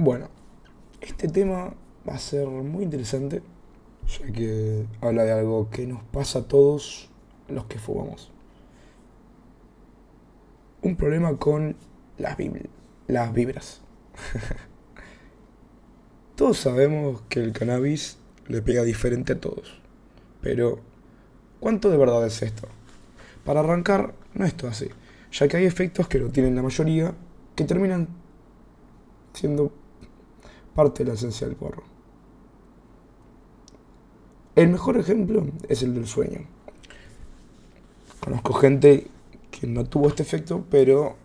Bueno, este tema va a ser muy interesante, ya que habla de algo que nos pasa a todos los que fumamos. Un problema con las, las vibras. todos sabemos que el cannabis le pega diferente a todos, pero ¿cuánto de verdad es esto? Para arrancar, no es todo así, ya que hay efectos que lo tienen la mayoría que terminan siendo parte de la esencia del porro. El mejor ejemplo es el del sueño. Conozco gente que no tuvo este efecto, pero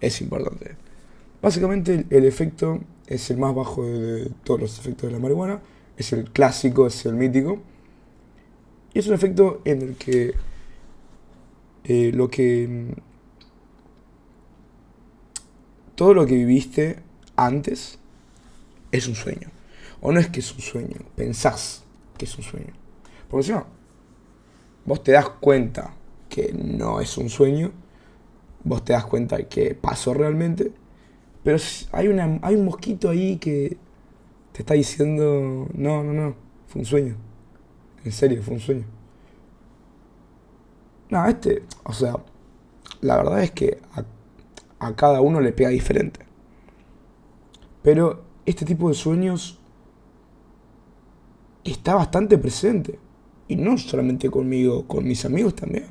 es importante. Básicamente el efecto es el más bajo de todos los efectos de la marihuana, es el clásico, es el mítico, y es un efecto en el que eh, lo que todo lo que viviste antes es un sueño. O no es que es un sueño, pensás que es un sueño. Porque si no, vos te das cuenta que no es un sueño, vos te das cuenta que pasó realmente, pero hay, una, hay un mosquito ahí que te está diciendo, no, no, no, fue un sueño. En serio, fue un sueño. No, este, o sea, la verdad es que a cada uno le pega diferente. Pero este tipo de sueños está bastante presente. Y no solamente conmigo, con mis amigos también.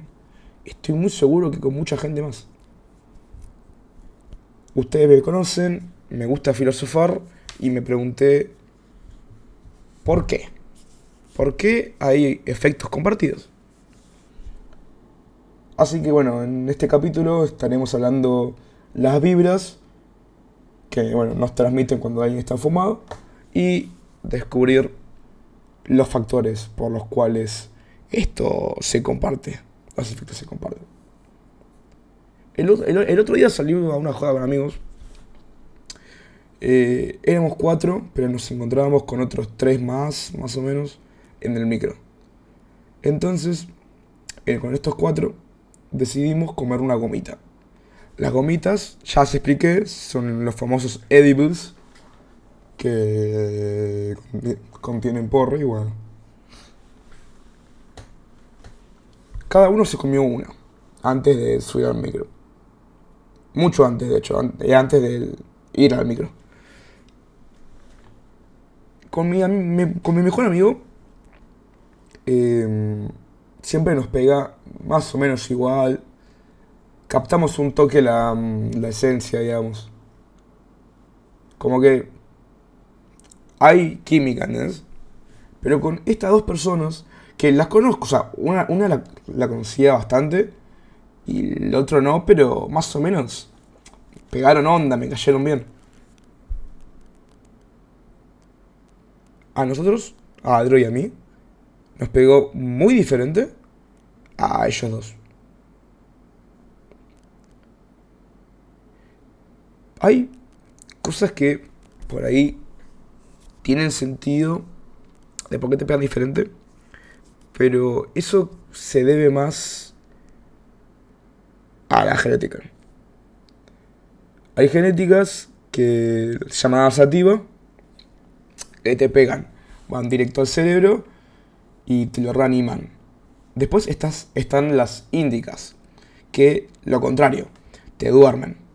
Estoy muy seguro que con mucha gente más. Ustedes me conocen, me gusta filosofar y me pregunté, ¿por qué? ¿Por qué hay efectos compartidos? Así que bueno, en este capítulo estaremos hablando las vibras que bueno, nos transmiten cuando alguien está fumado y descubrir los factores por los cuales esto se comparte, los efectos se comparten. El, otro día salí a una joda con amigos. Eh, éramos cuatro, pero nos encontrábamos con otros tres más, más o menos, en el micro. Entonces, eh, con estos cuatro, decidimos comer una gomita. Las gomitas, ya se expliqué, son los famosos edibles que contienen porro y bueno. Cada uno se comió una antes de subir al micro. Mucho antes, de hecho, antes de ir al micro. Con mi, con mi mejor amigo em, siempre nos pega más o menos igual captamos un toque la, la esencia, digamos. Como que hay química, ¿entendés? Pero con estas dos personas, que las conozco, o sea, una, una la, la, conocía bastante y el otro no, pero más o menos pegaron onda, me cayeron bien. A nosotros, a Adro y a mí, nos pegó muy diferente a ellos dos. Hay cosas que por ahí tienen sentido de por qué te pegan diferente, pero eso se debe más a la genética. Hay genéticas que llamadas sativa que te pegan, van directo al cerebro y te lo reaniman. Después estas, están las índicas, que lo contrario, te duermen.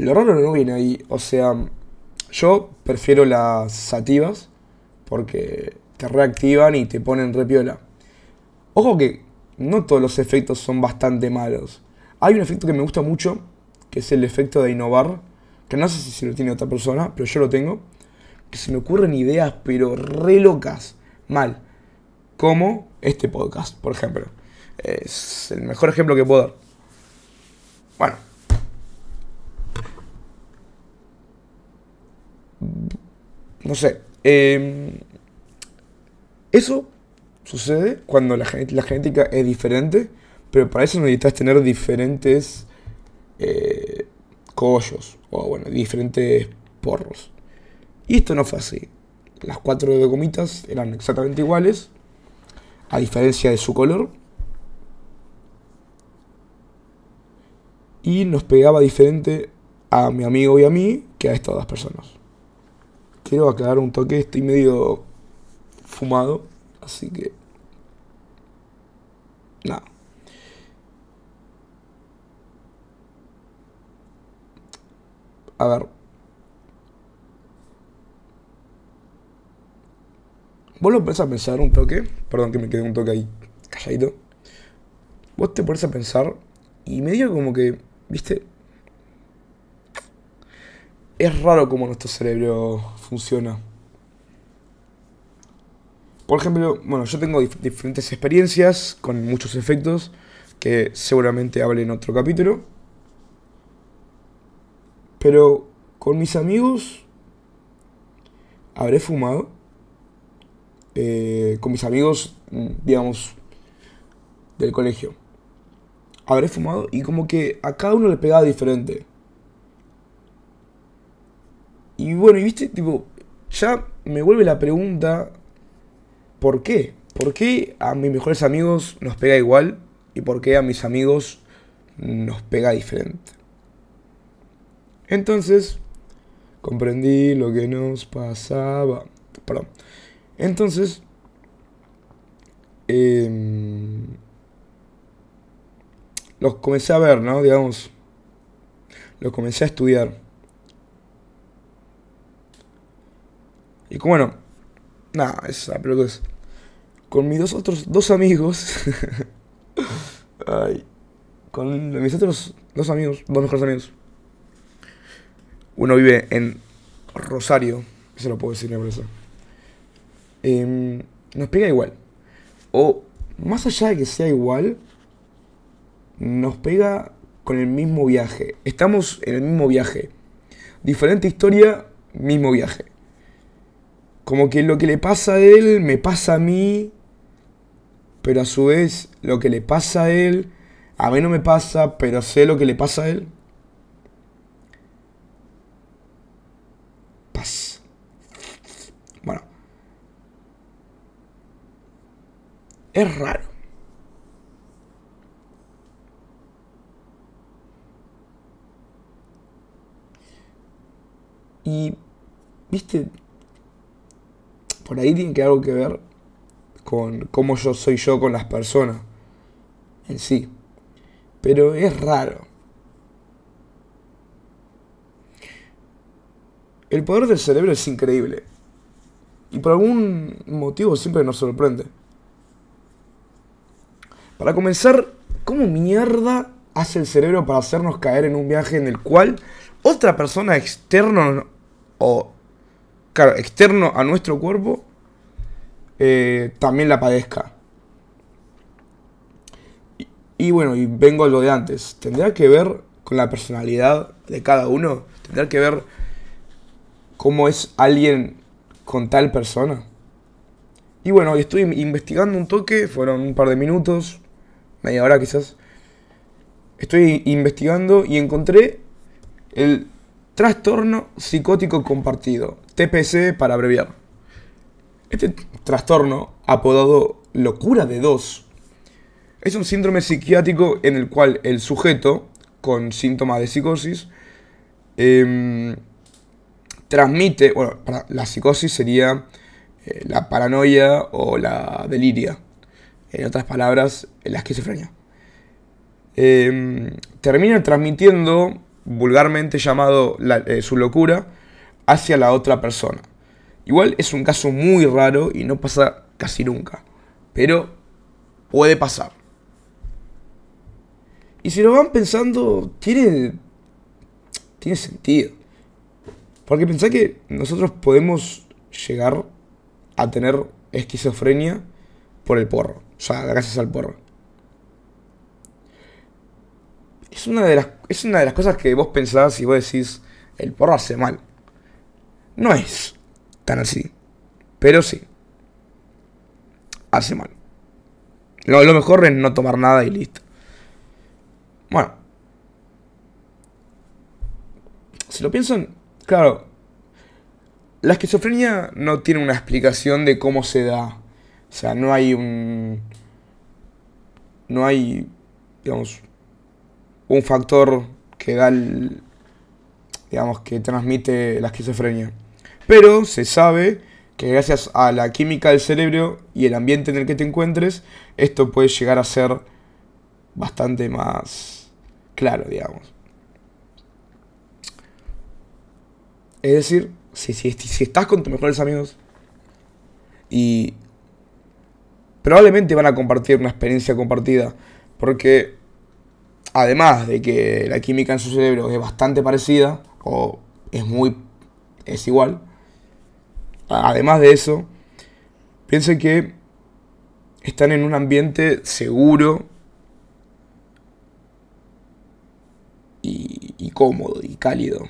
Lo raro no viene ahí. O sea, yo prefiero las sativas porque te reactivan y te ponen repiola. Ojo que no todos los efectos son bastante malos. Hay un efecto que me gusta mucho, que es el efecto de innovar, que no sé si lo tiene otra persona, pero yo lo tengo, que se me ocurren ideas pero re locas, mal, como este podcast, por ejemplo. Es el mejor ejemplo que puedo dar. Bueno, no sé. Em, eso sucede cuando la, genética es diferente, pero para eso necesitas tener diferentes eh, collos, o bueno, diferentes porros. Y esto no fue así. Las cuatro de gomitas eran exactamente iguales, a diferencia de su color. Y nos pegaba diferente a mi amigo y a mí que a estas dos personas. Quiero aclarar un toque, estoy medio fumado, así que... Nada. A ver. Vos lo pones a pensar un toque. Perdón que me quedé un toque ahí calladito. Vos te pones a pensar y medio como que, viste, es raro cómo nuestro cerebro funciona. Por ejemplo, bueno, yo tengo diferentes experiencias con muchos efectos que seguramente hable en otro capítulo. Pero con mis amigos habré fumado. Eh, con mis amigos, mm, digamos, del colegio. Habré fumado y como que a cada uno le pegaba diferente. Y bueno, y viste, tipo, ya me vuelve la pregunta, ¿por qué? ¿Por qué a mis mejores amigos nos pega igual y por qué a mis amigos nos pega diferente? Entonces, comprendí lo que nos pasaba. Perdón. Entonces, em, los comencé a ver, ¿no? Digamos, los comencé a estudiar. Y como bueno, nada, pero es. Con mis dos otros dos amigos. ay, con mis otros dos amigos, dos mejores amigos. Uno vive en Rosario, eso lo puedo decir, por eso. Em, nos pega igual. O más allá de que sea igual, nos pega con el mismo viaje. Estamos en el mismo viaje. Diferente historia, mismo viaje. Como que lo que le pasa a él me pasa a mí, pero a su vez lo que le pasa a él, a mí no me pasa, pero sé lo que le pasa a él. Paz. Bueno. Es raro. Y, viste, por ahí tiene que algo que ver con cómo yo soy yo con las personas en sí. Pero es raro. El poder del cerebro es increíble. Y por algún motivo siempre nos sorprende. Para comenzar, ¿cómo mierda hace el cerebro para hacernos caer en un viaje en el cual otra persona externa o claro, externo a nuestro cuerpo, eh, también la padezca. Y, bueno, y vengo a lo de antes. ¿Tendrá que ver con la personalidad de cada uno? ¿Tendrá que ver cómo es alguien con tal persona? Y bueno, estoy investigando un toque, fueron un par de minutos, media hora quizás. Estoy investigando y encontré el Trastorno psicótico compartido, TPC para abreviar. Este trastorno, apodado locura de dos, es un síndrome psiquiátrico en el cual el sujeto, con síntomas de psicosis, em, transmite, bueno, la psicosis sería eh, la paranoia o la deliria, en otras palabras, la esquizofrenia. Em, termina transmitiendo vulgarmente llamado eh, su locura, hacia la otra persona. Igual es un caso muy raro y no pasa casi nunca, pero puede pasar. Y si lo van pensando, tiene, tiene sentido. Porque pensá que nosotros podemos llegar a tener esquizofrenia por el porro, o sea, gracias al porro. Es una de las, es una de las cosas que vos pensás y vos decís, el porro hace mal. No es tan así, pero sí. Hace mal. Lo, lo mejor es no tomar nada y listo. Bueno. Si lo piensan, claro, la esquizofrenia no tiene una explicación de cómo se da. O sea, no hay un... No hay, digamos, un factor que da el, digamos, que transmite la esquizofrenia. Pero se sabe que gracias a la química del cerebro y el ambiente en el que te encuentres, esto puede llegar a ser bastante más claro, digamos. Es decir, si, si, estás con tus mejores amigos y probablemente van a compartir una experiencia compartida, porque además de que la química en su cerebro es bastante parecida, o es muy, es igual, además de eso, piensen que están en un ambiente seguro y, y cómodo y cálido.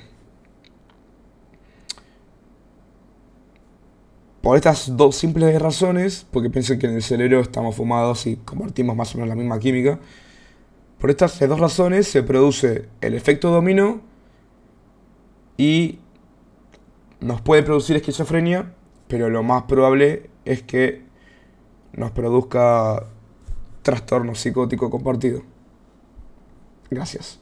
Por estas dos simples razones, porque piensen que en el cerebro estamos fumados y compartimos más o menos la misma química, por estas dos razones se produce el efecto dominó y nos puede producir esquizofrenia, pero lo más probable es que nos produzca trastorno psicótico compartido. Gracias.